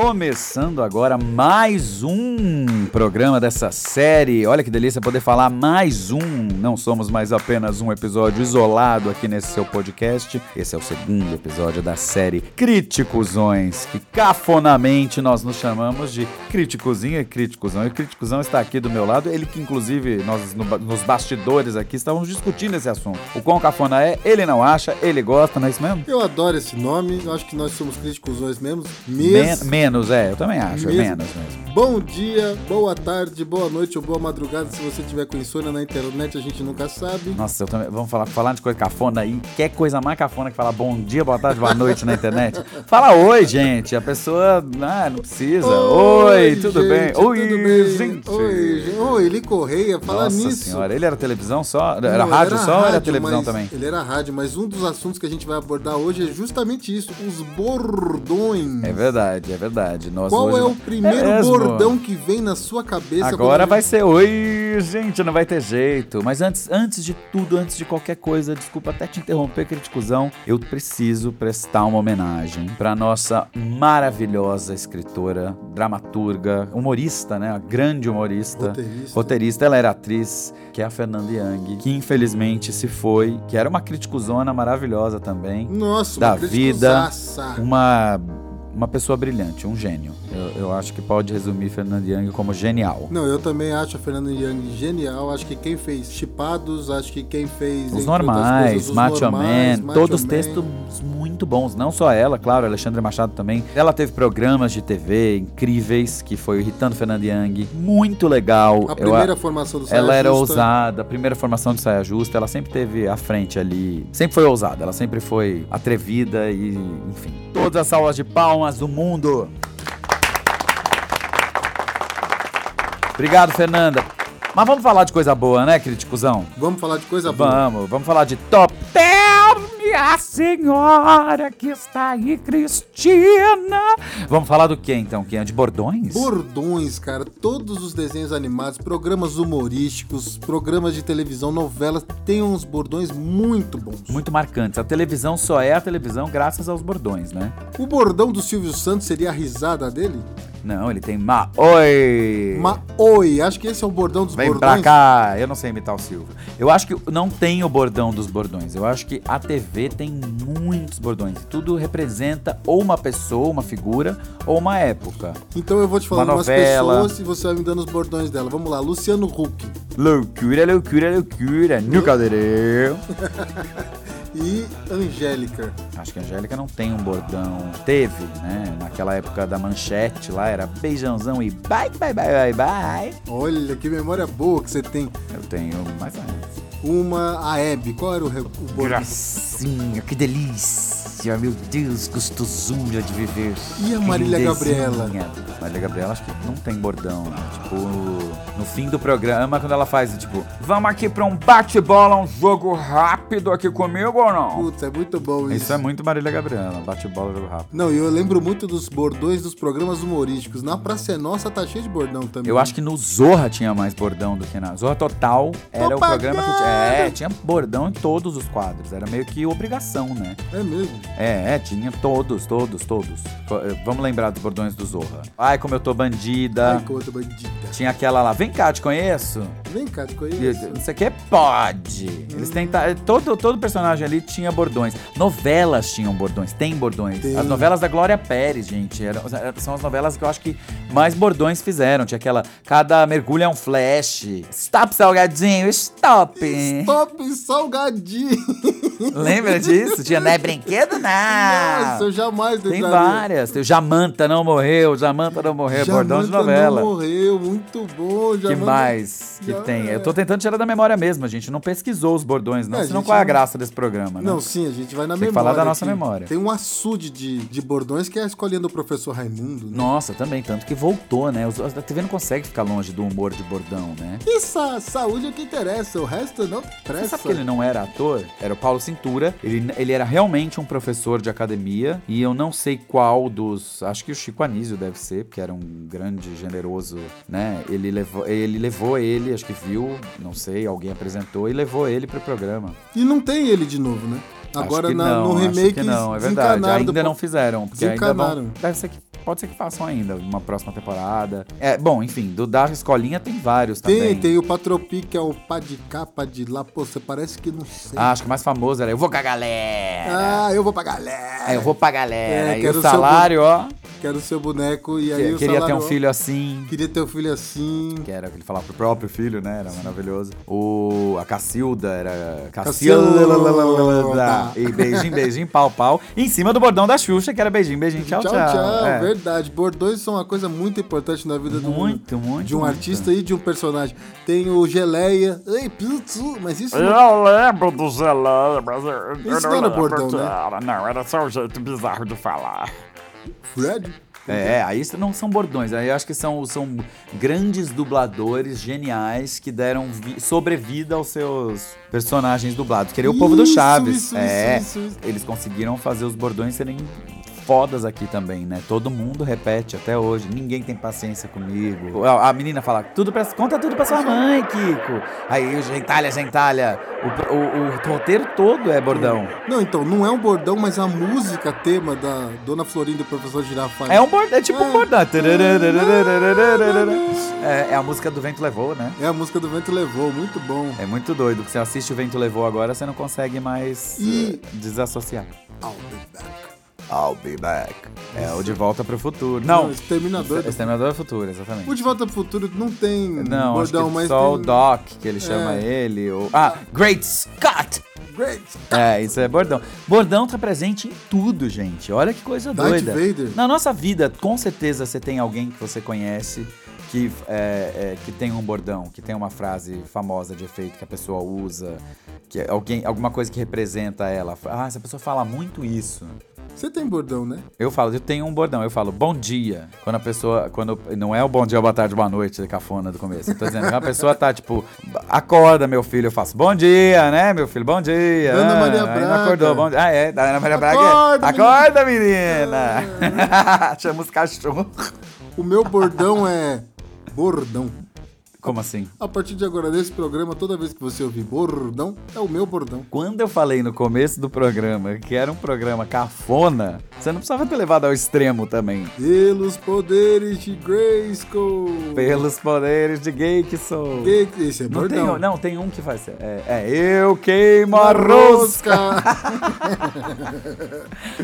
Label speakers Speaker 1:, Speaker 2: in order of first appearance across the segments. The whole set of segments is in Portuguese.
Speaker 1: Começando agora mais um programa dessa série. Olha que delícia poder falar mais um. Não somos mais apenas um episódio isolado aqui nesse seu podcast. Esse é o segundo episódio da série Criticuzões, que cafonamente nós nos chamamos de Criticozinho e Criticuzão. E o Criticuzão está aqui do meu lado, ele que inclusive nós no, nos bastidores aqui estávamos discutindo esse assunto. O quão cafona é, ele não acha, ele gosta, não é isso mesmo?
Speaker 2: Eu adoro esse nome, eu acho que nós somos Criticuzões mesmo.
Speaker 1: Men menos, é, eu também acho, mesmo. menos mesmo.
Speaker 2: Bom dia, boa tarde, boa noite ou boa madrugada. Se você tiver com insônia na internet, a gente nunca sabe.
Speaker 1: Nossa, eu também. Vamos falar, falar de coisa cafona aí. Quer coisa mais cafona que falar bom dia, boa tarde, boa noite na internet? Fala oi, gente. A pessoa. Ah, não precisa. Oi, oi tudo gente, bem?
Speaker 2: Oi, tudo bem? gente. Oi, gente. Oi, ele correia, fala Nossa nisso.
Speaker 1: senhora, ele era televisão só? Era não, rádio era só rádio, ou era televisão também?
Speaker 2: Ele era rádio, mas um dos assuntos que a gente vai abordar hoje é justamente isso: os bordões.
Speaker 1: É verdade, é verdade.
Speaker 2: Nós Qual é o primeiro é bordão que vem na sua cabeça?
Speaker 1: Agora vai ser oi, gente, não vai ter jeito. Mas antes, antes de tudo, antes de qualquer coisa, desculpa até te interromper, criticuzão, eu preciso prestar uma homenagem para nossa maravilhosa escritora, dramaturga, humorista, né? A grande humorista,
Speaker 2: roteirista.
Speaker 1: roteirista. Ela era atriz, que é a Fernanda Young, que infelizmente se foi, que era uma criticuzona maravilhosa também.
Speaker 2: Nossa,
Speaker 1: da vida, uma uma pessoa brilhante, um gênio. Eu, eu, acho que pode resumir Fernando Young como genial.
Speaker 2: Não, eu também acho a Fernanda Young genial. Acho que quem fez Chipados, acho que quem fez.
Speaker 1: Os normais, coisas, os Macho normais, Man, Macho todos Man. textos muito bons. Não só ela, claro, Alexandre Machado também. Ela teve programas de TV incríveis, que foi o Irritando Fernanda Young. Muito legal.
Speaker 2: A primeira eu, formação do
Speaker 1: Saia Ela era ousada, a primeira formação de Saia Justa. Ela sempre teve à frente ali. Sempre foi ousada, ela sempre foi atrevida e, enfim. Todas as aulas de do mundo. Obrigado, Fernanda. Mas vamos falar de coisa boa, né, criticuzão?
Speaker 2: Vamos falar de coisa boa.
Speaker 1: Vamos, vamos falar de top 10 minha senhora que está aí, Cristina. Vamos falar do que então? Que é de bordões?
Speaker 2: Bordões, cara. Todos os desenhos animados, programas humorísticos, programas de televisão, novelas, tem uns bordões muito bons.
Speaker 1: Muito marcantes. A televisão só é a televisão graças aos bordões, né?
Speaker 2: O bordão do Silvio Santos seria a risada dele?
Speaker 1: Não, ele tem ma-oi.
Speaker 2: Ma-oi. Acho que esse é o bordão dos
Speaker 1: Vem
Speaker 2: bordões.
Speaker 1: Vem pra cá. Eu não sei imitar o Silvio. Eu acho que não tem o bordão dos bordões. Eu acho que a TV tem muitos bordões. Tudo representa ou uma pessoa, uma figura, ou uma época.
Speaker 2: Então eu vou te falar
Speaker 1: uma
Speaker 2: umas novela. pessoas e você vai me dando os bordões dela. Vamos lá, Luciano Huck.
Speaker 1: Loucura, loucura, loucura. No caldeirão.
Speaker 2: e Angélica.
Speaker 1: Acho que a Angélica não tem um bordão. Teve, né? Naquela época da manchete lá, era beijãozão e bye, bye, bye, bye, bye.
Speaker 2: Olha, que memória boa que você tem.
Speaker 1: Eu tenho menos.
Speaker 2: Uma, a Hebe. Qual era o, o bordão?
Speaker 1: Gracinha, que delícia meu Deus, gostosura de viver.
Speaker 2: E a Marília Gabriela?
Speaker 1: Marília Gabriela acho que não tem bordão. Né? Tipo, no fim do programa, quando ela faz, tipo, vamos aqui pra um bate-bola, um jogo rápido aqui comigo ou não?
Speaker 2: Putz, é muito bom isso.
Speaker 1: Isso é muito Marília Gabriela, bate-bola, jogo rápido.
Speaker 2: Não, e eu lembro muito dos bordões dos programas humorísticos. Na Praça é Nossa tá cheio de bordão também.
Speaker 1: Eu acho que no Zorra tinha mais bordão do que na... Zorra Total era o programa que tinha... É, tinha bordão em todos os quadros. Era meio que obrigação, né?
Speaker 2: É mesmo?
Speaker 1: É, é, tinha todos, todos, todos. Eh, vamos lembrar dos bordões do Zorra. Ai, como eu tô bandida.
Speaker 2: Ai, como eu tô bandida.
Speaker 1: Tinha aquela lá, vem cá, te conheço.
Speaker 2: Vem cá, te conheço.
Speaker 1: Não sei o que, pode. Hum. Eles tentaram. Todo, todo personagem ali tinha bordões. Novelas tinham bordões, tem bordões. Tem. As novelas da Glória Pérez, gente. Eram, são as novelas que eu acho que mais bordões fizeram. Tinha aquela. Cada mergulho é um flash. Stop, salgadinho, stop.
Speaker 2: Stop, salgadinho.
Speaker 1: Lembra disso? Tinha, não é brinquedo, não.
Speaker 2: Nossa, eu jamais
Speaker 1: Tem várias. Tem o Jamanta não morreu, Jamanta não morreu. Jamanta bordão de novela.
Speaker 2: não morreu, muito bom.
Speaker 1: Jamanta... Que mais que Já tem? É. Eu tô tentando tirar da memória mesmo, a gente não pesquisou os bordões, não. É, senão qual é a graça desse programa, né?
Speaker 2: Não, sim, a gente vai na
Speaker 1: tem
Speaker 2: memória.
Speaker 1: Tem que falar da nossa memória.
Speaker 2: Tem um açude de, de bordões que é a escolinha do professor Raimundo. Né?
Speaker 1: Nossa, também, tanto que voltou, né? A TV não consegue ficar longe do humor de bordão, né?
Speaker 2: Isso, saúde é o que interessa, o resto não presta. Você
Speaker 1: sabe que ele não era ator? Era o Paulo Cintura, ele, ele era realmente um professor de academia e eu não sei qual dos. Acho que o Chico Anísio deve ser, porque era um grande, generoso, né? Ele levou ele, levou ele acho que viu, não sei, alguém apresentou e levou ele pro programa.
Speaker 2: E não tem ele de novo, né? Agora
Speaker 1: acho que
Speaker 2: na-
Speaker 1: não,
Speaker 2: no
Speaker 1: acho
Speaker 2: remake
Speaker 1: que não, é verdade. Ainda
Speaker 2: do-
Speaker 1: não fizeram, porque ainda
Speaker 2: Desencanaram.
Speaker 1: deve ser que pode ser que façam ainda uma próxima temporada. É, bom, enfim, do da escolinha tem vários
Speaker 2: Tem,
Speaker 1: também.
Speaker 2: tem o Patropi, que é o pá de cá, pá de lá. Pô, você parece que não sei.
Speaker 1: Ah, acho que o mais famoso era Eu vou com a galera.
Speaker 2: Ah, eu vou pra galera.
Speaker 1: É, eu vou pra galera.
Speaker 2: É,
Speaker 1: e o salário, ó.
Speaker 2: Quero seu boneco. E aí
Speaker 1: que-
Speaker 2: o
Speaker 1: queria ter um filho assim.
Speaker 2: Queria ter um filho assim.
Speaker 1: Que era o que ele falava pro próprio filho, né? Era maravilhoso. O, a Cacilda era.
Speaker 2: Cacilda.
Speaker 1: E beijinho, beijinho, pau, pau. Em cima do bordão da Xuxa, que era beijinho, beijinho, tchau, tchau.
Speaker 2: Tchau, tchau.
Speaker 1: É.
Speaker 2: Verdade. Bordões são uma coisa muito importante na vida do
Speaker 1: Muito, muito.
Speaker 2: de um
Speaker 1: muito.
Speaker 2: artista e de um personagem. Tem o Geleia. Ei, putz, mas isso não-
Speaker 3: Eu lembro do geleia, mas eu, eu
Speaker 2: Isso
Speaker 3: não
Speaker 2: era
Speaker 3: lembro
Speaker 2: bordão, né?
Speaker 3: Não, era só um jeito bizarro de falar.
Speaker 2: Fred?
Speaker 1: É, aí não são bordões, aí eu acho que são, são grandes dubladores geniais que deram vi- sobrevida aos seus personagens dublados. Queria o povo do Chaves.
Speaker 2: isso,
Speaker 1: é,
Speaker 2: isso, isso, isso.
Speaker 1: eles conseguiram fazer os bordões serem fodas aqui também, né? Todo mundo repete até hoje. Ninguém tem paciência comigo. A, menina fala, tudo pra, conta tudo pra sua mãe, Kiko. Aí o gentalha, gentalha. O, o, o roteiro todo é bordão.
Speaker 2: Não, então, não é um bordão, mas a música tema da Dona Florinda e o Professor Girafales.
Speaker 1: É um bordão, é tipo um
Speaker 2: É.
Speaker 1: bordão. É, é a música do Vento Levou, né?
Speaker 2: É a música do Vento Levou, muito bom.
Speaker 1: É muito doido, porque você assiste o Vento Levou agora, você não consegue mais
Speaker 2: E-
Speaker 1: eh, desassociar.
Speaker 2: I'll be back.
Speaker 1: I'll be back. É o De Volta pro Futuro. Não,
Speaker 2: Exterminador. do-
Speaker 1: Exterminador do Futuro, exatamente.
Speaker 2: O De Volta pro Futuro não tem
Speaker 1: Não,
Speaker 2: bordão,
Speaker 1: acho que
Speaker 2: mas
Speaker 1: só o
Speaker 2: tem...
Speaker 1: Doc, que ele chama
Speaker 2: É.
Speaker 1: ele. Ou... Ah, Great Scott!
Speaker 2: Great.
Speaker 1: É, isso é bordão. Bordão tá presente em tudo, gente. Olha que coisa
Speaker 2: Darth
Speaker 1: doida.
Speaker 2: Vader.
Speaker 1: Na nossa vida, com certeza você tem alguém que você conhece que, é, é, que tem um bordão, que tem uma frase famosa de efeito que a pessoa usa, que é alguém, alguma coisa que representa ela. Ah, essa pessoa fala muito isso.
Speaker 2: Você tem bordão, né?
Speaker 1: Eu falo, eu tenho um bordão, eu falo bom dia. Quando a pessoa. Quando, não é o bom dia, boa tarde, boa noite, cafona do começo. Eu tô dizendo, a pessoa tá tipo, acorda, meu filho, eu faço bom dia, né, meu filho, bom dia.
Speaker 2: Ana
Speaker 1: Ah,
Speaker 2: Maria
Speaker 1: não
Speaker 2: Braga.
Speaker 1: acordou, bom dia. Ah, é, da Ana Maria Braga.
Speaker 2: Acorda,
Speaker 1: Acorda, menina! Chama os cachorros.
Speaker 2: O meu bordão é bordão.
Speaker 1: Como assim?
Speaker 2: A partir de agora, nesse programa, toda vez que você ouvir bordão, é o meu bordão.
Speaker 1: Quando eu falei no começo do programa que era um programa cafona, você não precisava ter levado ao extremo também.
Speaker 2: Pelos poderes de Grayskull.
Speaker 1: Pelos poderes de sou.
Speaker 2: Que- Esse é
Speaker 1: Não tem,
Speaker 2: bordão.
Speaker 1: um- não, tem um que faz. É, é, eu queimo a rosca.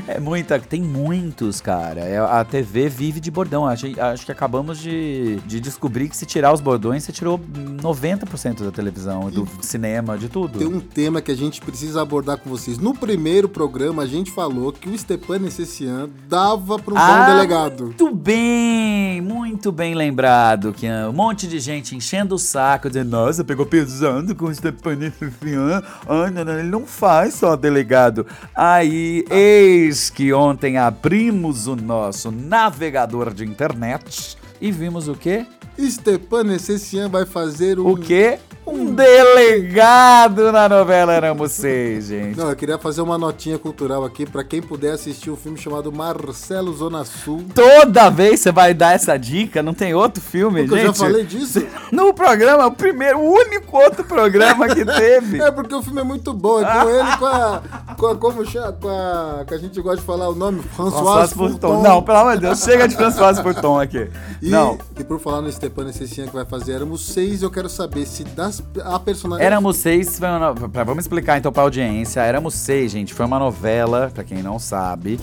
Speaker 1: É muita, tem muitos, cara. É, a TV vive de bordão. Acho, acho que acabamos de, de descobrir que se tirar os bordões, você tirou 90% da televisão, do cinema, de tudo.
Speaker 2: Tem um tema que a gente precisa abordar com vocês. No primeiro programa, a gente falou que o Stepan Essessian dava para um bom delegado.
Speaker 1: Muito bem, muito bem lembrado, que um monte de gente enchendo o saco, dizendo, nossa, pegou pesando com o Stephanie Fifian. Ah, não, não, ele não faz só delegado. Aí, eis que ontem abrimos o nosso navegador de internet e vimos o quê?
Speaker 2: Stepan Essessian vai fazer um...
Speaker 1: O quê? Um delegado na novela Éramos Seis, gente.
Speaker 2: Não, eu queria fazer uma notinha cultural aqui para quem puder assistir um filme chamado Marcelo Zona Sul.
Speaker 1: Toda vez você vai dar essa dica, não tem outro filme,
Speaker 2: Porque
Speaker 1: gente?
Speaker 2: eu já falei disso.
Speaker 1: No programa, o primeiro, o único outro programa que teve.
Speaker 2: É porque o filme é muito bom. É com ele, com a. Com a como? Com a. Que a gente gosta de falar o nome, François
Speaker 1: François
Speaker 2: Furton.
Speaker 1: Furton. Não, pelo amor de Deus, chega de François Furton aqui.
Speaker 2: E,
Speaker 1: Não.
Speaker 2: e por falar no Stepan Essessian que vai fazer Éramos Seis, eu quero saber se das, a personagem.
Speaker 1: Éramos seis, foi uma no- pra- vamos explicar então pra audiência. Éramos seis, gente, foi uma novela, pra quem não sabe,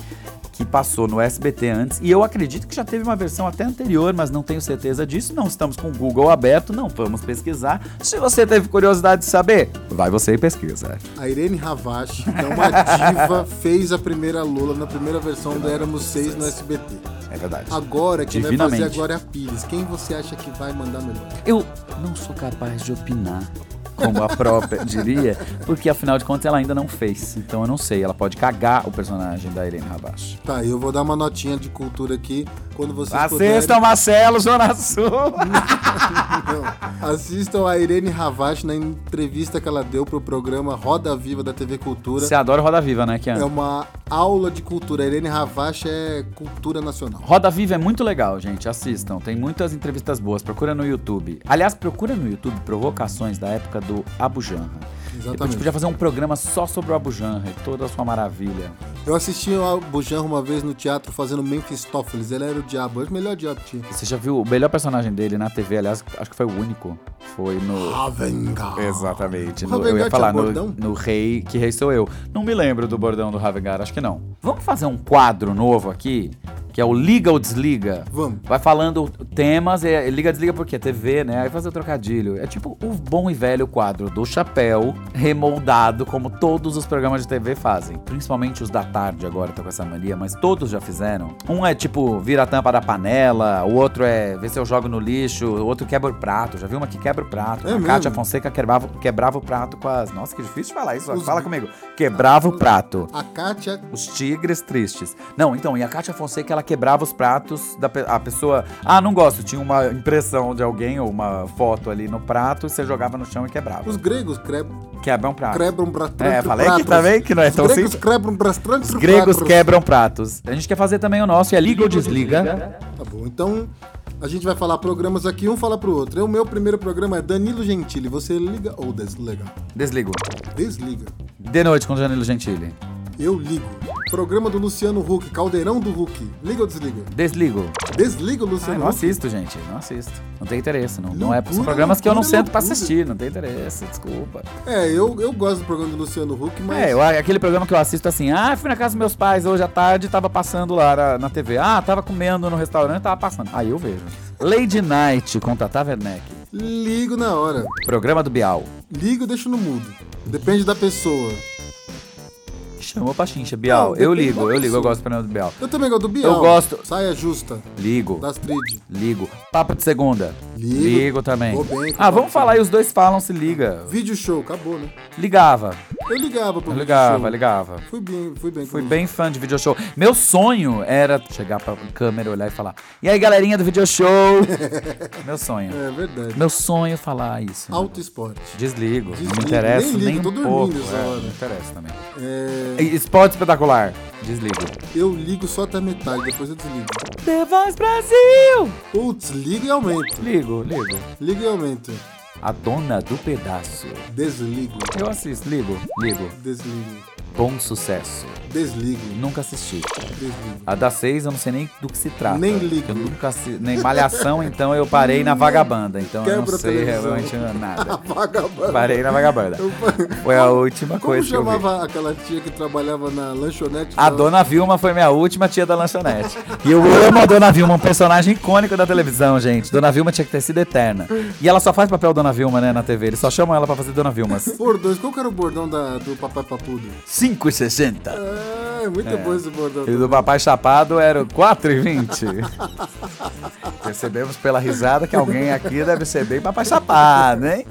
Speaker 1: que passou no SBT antes. E eu acredito que já teve uma versão até anterior, mas não tenho certeza disso. Não estamos com o Google aberto, não vamos pesquisar. Se você teve curiosidade de saber, vai você e pesquisa.
Speaker 2: A Irene Ravache, que é uma diva, fez a primeira Lula na primeira versão do Éramos Seis no SBT.
Speaker 1: É verdade.
Speaker 2: Agora, quem vai fazer
Speaker 1: Divinamente.
Speaker 2: a Glória Pires? Quem você acha que vai mandar melhor?
Speaker 1: Eu não sou capaz de opinar. Como a própria diria, porque afinal de contas ela ainda não fez. Então eu não sei, ela pode cagar o personagem da Irene Rabash.
Speaker 2: Tá, eu vou dar uma notinha de cultura aqui quando vocês
Speaker 1: Assistam Marcelo, Zona Sul.
Speaker 2: Não, assistam a Irene Ravache na entrevista que ela deu pro programa Roda Viva da TV Cultura.
Speaker 1: Você adora Roda Viva, né, Kian?
Speaker 2: É uma aula de cultura. A Irene Ravache é cultura nacional.
Speaker 1: Roda Viva é muito legal, gente. Assistam. Tem muitas entrevistas boas. Procura no YouTube. Aliás, procura no YouTube provocações da época do Abu Janra. Depois a gente
Speaker 2: Exatamente.
Speaker 1: podia fazer um programa só sobre o Abu Janra e toda a sua maravilha.
Speaker 2: Eu assisti o Bujanra uma vez no teatro fazendo Mephistopheles. Ele era o diabo. É o melhor diabo que tinha.
Speaker 1: Você já viu o melhor personagem dele na TV? Aliás, acho que foi o único. Foi no.
Speaker 2: Ravengar.
Speaker 1: Exatamente. No- eu ia falar no, no Rei, que Rei sou eu. Não me lembro do bordão do Ravengar, acho que não. Vamos fazer um quadro novo aqui, que é o Liga ou Desliga?
Speaker 2: Vamos.
Speaker 1: Vai falando temas, é, liga, desliga porque é TV, né? Aí fazer o trocadilho. É tipo o bom e velho quadro do chapéu, remoldado, como todos os programas de TV fazem. Principalmente os da tarde agora, tô com essa mania, mas todos já fizeram. Um é tipo, vira a tampa da panela, o outro é ver se eu jogo no lixo, o outro quebra o prato. Já viu uma que quebra o prato?
Speaker 2: É
Speaker 1: a
Speaker 2: mesmo?
Speaker 1: Kátia Fonseca quebrava, quebrava o prato com as. Nossa, que difícil de falar isso.
Speaker 2: Os-
Speaker 1: Fala comigo. Quebrava o prato.
Speaker 2: A Kátia.
Speaker 1: Os tigres tristes. Não, então, e a Kátia Fonseca, ela quebrava os pratos da pe- a pessoa. Ah, não gosto. Tinha uma impressão de alguém ou uma foto ali no prato, você jogava no chão e quebrava.
Speaker 2: Os gregos cre...
Speaker 1: Quebra um prato.
Speaker 2: quebram bastante
Speaker 1: É, falei que também que não é
Speaker 2: Os
Speaker 1: tão
Speaker 2: gregos
Speaker 1: simples.
Speaker 2: quebram bastante
Speaker 1: Os gregos
Speaker 2: pratos.
Speaker 1: quebram pratos. A gente quer fazer também o nosso, é Liga ou Desliga.
Speaker 2: Tá bom, então a gente vai falar programas aqui, um fala pro outro. O meu primeiro programa é Danilo Gentili. Você liga ou desliga?
Speaker 1: Desligo.
Speaker 2: Desliga.
Speaker 1: De noite com Danilo Gentili.
Speaker 2: Eu ligo. Programa do Luciano Huck, Caldeirão do Huck. Liga ou desliga?
Speaker 1: Desligo.
Speaker 2: Desliga o
Speaker 1: Ah,
Speaker 2: Luciano
Speaker 1: não
Speaker 2: Huck.
Speaker 1: assisto, gente. Não assisto. Não tem interesse. Não, não é,
Speaker 2: Loucura,
Speaker 1: são programas que eu não
Speaker 2: loucura,
Speaker 1: sento pra
Speaker 2: loucura.
Speaker 1: assistir. Não tem interesse. Desculpa.
Speaker 2: É, eu, eu gosto do programa do Luciano Huck, mas.
Speaker 1: É, eu- aquele programa que eu assisto assim, ah, fui na casa dos meus pais hoje à tarde, tava passando lá na, na TV. Ah, tava comendo no restaurante, tava passando. Aí eu vejo. Lady Night com Tata Werneck.
Speaker 2: Ligo na hora.
Speaker 1: Programa do Bial.
Speaker 2: Ligo, deixo no mudo. Depende da pessoa.
Speaker 1: Chamou pra chincha, Bial.
Speaker 2: Não,
Speaker 1: eu ligo, eu ligo, eu gosto do programa do Bial.
Speaker 2: Eu também gosto do Bial.
Speaker 1: Eu gosto-
Speaker 2: Saia justa,
Speaker 1: Ligo.
Speaker 2: da Astrid.
Speaker 1: Ligo. Papo de segunda.
Speaker 2: Ligo.
Speaker 1: também.
Speaker 2: Vou bem
Speaker 1: ah, vamos falar aí, os dois falam, se liga.
Speaker 2: Vídeo show, acabou, né?
Speaker 1: Ligava.
Speaker 2: Eu ligava pro
Speaker 1: Eu ligava,
Speaker 2: show.
Speaker 1: ligava.
Speaker 2: Fui bem, fui bem.
Speaker 1: Fui bem fã de video show. Meu sonho era chegar pra câmera, olhar e falar: E aí, galerinha do video show? Meu sonho.
Speaker 2: É verdade.
Speaker 1: Meu sonho é falar isso.
Speaker 2: Alto esporte.
Speaker 1: Desligo. Não
Speaker 2: Desligo,
Speaker 1: me interessa
Speaker 2: nem
Speaker 1: nem,
Speaker 2: ligo, tô
Speaker 1: um pouco. é, não interessa também.
Speaker 2: É,
Speaker 1: Esporte espetacular. Desligo.
Speaker 2: eu ligo só até metade, depois eu desligo.
Speaker 1: The Voice Brasil!
Speaker 2: Putz, ligo e aumento.
Speaker 1: Ligo, ligo.
Speaker 2: Ligo e aumento.
Speaker 1: A dona do pedaço.
Speaker 2: Desligo.
Speaker 1: Eu assisto, ligo, ligo.
Speaker 2: Desligo.
Speaker 1: Bom sucesso.
Speaker 2: Desligo.
Speaker 1: Nunca assisti.
Speaker 2: Desligo.
Speaker 1: A das seis eu não sei nem do que se trata.
Speaker 2: Nem ligo.
Speaker 1: Eu nunca assisti. Nem Malhação, então eu parei na vagabanda. Então eu
Speaker 2: Quebra
Speaker 1: não
Speaker 2: a
Speaker 1: sei realmente nada.
Speaker 2: Vagabundo.
Speaker 1: Parei na vagabanda.
Speaker 2: Eu-
Speaker 1: Foi a última
Speaker 2: Como
Speaker 1: coisa que eu vi.
Speaker 2: chamava aquela tia que trabalhava na lanchonete?
Speaker 1: A
Speaker 2: da-
Speaker 1: Dona Vilma foi minha última tia da lanchonete. E eu amo a Dona Vilma, um personagem icônico da televisão, gente. Dona Vilma tinha que ter sido eterna. E ela só faz papel Dona Vilma, né, na TV. Eles só chamam ela pra fazer Dona Vilmas.
Speaker 2: Bordões. Qual que era o bordão da, do Papai Papudo?
Speaker 1: 5,60.
Speaker 2: É, muito bom esse bordão.
Speaker 1: E do Papai Chapado era o 4,20. Percebemos pela risada que alguém aqui deve ser bem Papai Chapado, hein?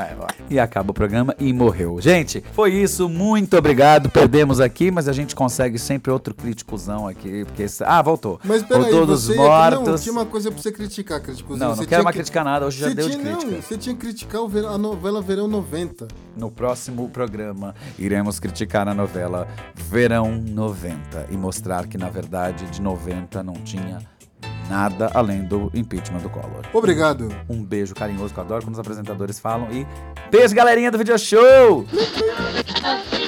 Speaker 1: Vai, vai. E acaba o programa e morreu. Gente, foi isso. Muito obrigado. Perdemos aqui, mas a gente consegue sempre outro críticozão aqui. Porque... Ah, voltou.
Speaker 2: Mas peraí,
Speaker 1: voltou dos
Speaker 2: você... Não,
Speaker 1: mortos.
Speaker 2: tinha uma coisa pra você criticar, crítico.
Speaker 1: Não, não
Speaker 2: você
Speaker 1: quero mais
Speaker 2: que-
Speaker 1: criticar nada. Hoje já
Speaker 2: Você
Speaker 1: deu de crítica.
Speaker 2: Não, você tinha que criticar a novela Verão 90.
Speaker 1: No próximo programa, iremos criticar a novela Verão 90 e mostrar que, na verdade, de 90 não tinha nada além do impeachment do Collor.
Speaker 2: Obrigado.
Speaker 1: Um beijo carinhoso que eu adoro quando os apresentadores falam e beijo, galerinha do Video Show!